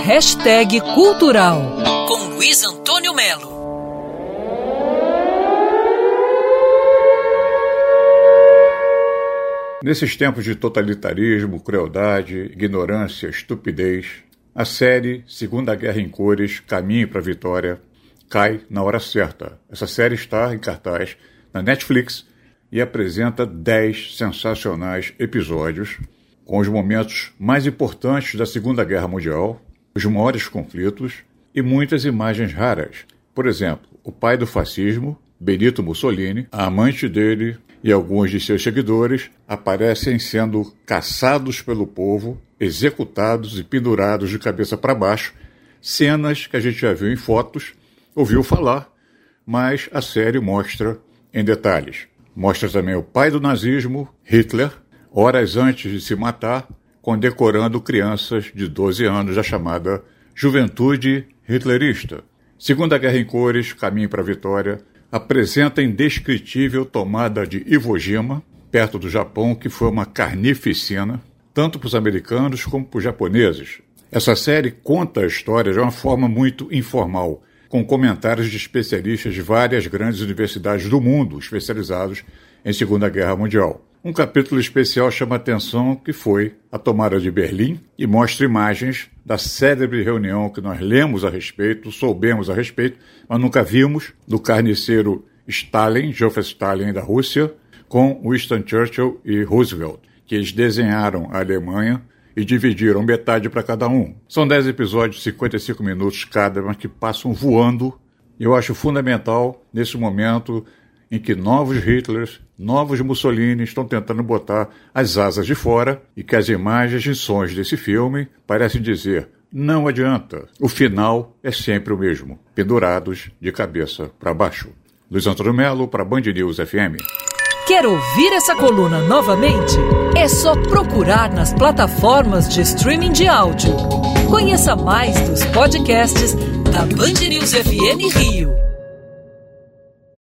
Hashtag Cultural com Luiz Antônio Melo. Nesses tempos de totalitarismo, crueldade, ignorância, estupidez, a série Segunda Guerra em Cores, Caminho para a Vitória, cai na hora certa. Essa série está em cartaz na Netflix e apresenta 10 sensacionais episódios com os momentos mais importantes da Segunda Guerra Mundial, os maiores conflitos e muitas imagens raras. Por exemplo, o pai do fascismo, Benito Mussolini, a amante dele e alguns de seus seguidores aparecem sendo caçados pelo povo, executados e pendurados de cabeça para baixo, cenas que a gente já viu em fotos, ouviu falar, mas a série mostra em detalhes. Mostra também o pai do nazismo, Hitler, horas antes de se matar, condecorando crianças de 12 anos da chamada Juventude Hitlerista. Segunda Guerra em Cores, Caminho para a Vitória, apresenta a indescritível tomada de Iwo Jima, perto do Japão, que foi uma carnificina, tanto para os americanos como para os japoneses. Essa série conta a história de uma forma muito informal, com comentários de especialistas de várias grandes universidades do mundo especializados em Segunda Guerra Mundial. Um capítulo especial chama atenção que foi a tomada de Berlim e mostra imagens da célebre reunião que nós lemos a respeito, soubemos a respeito, mas nunca vimos, do carniceiro Stalin, Joseph Stalin da Rússia, com Winston Churchill e Roosevelt, que eles desenharam a Alemanha e dividiram metade para cada um. São 10 episódios de 55 minutos cada, mas que passam voando. Eu acho fundamental, nesse momento em que novos Hitlers, novos Mussolini estão tentando botar as asas de fora e que as imagens e sons desse filme parecem dizer não adianta, o final é sempre o mesmo, pendurados de cabeça para baixo. Luiz Antônio Melo para Band News FM. Quer ouvir essa coluna novamente? É só procurar nas plataformas de streaming de áudio. Conheça mais dos podcasts da Band News FM Rio.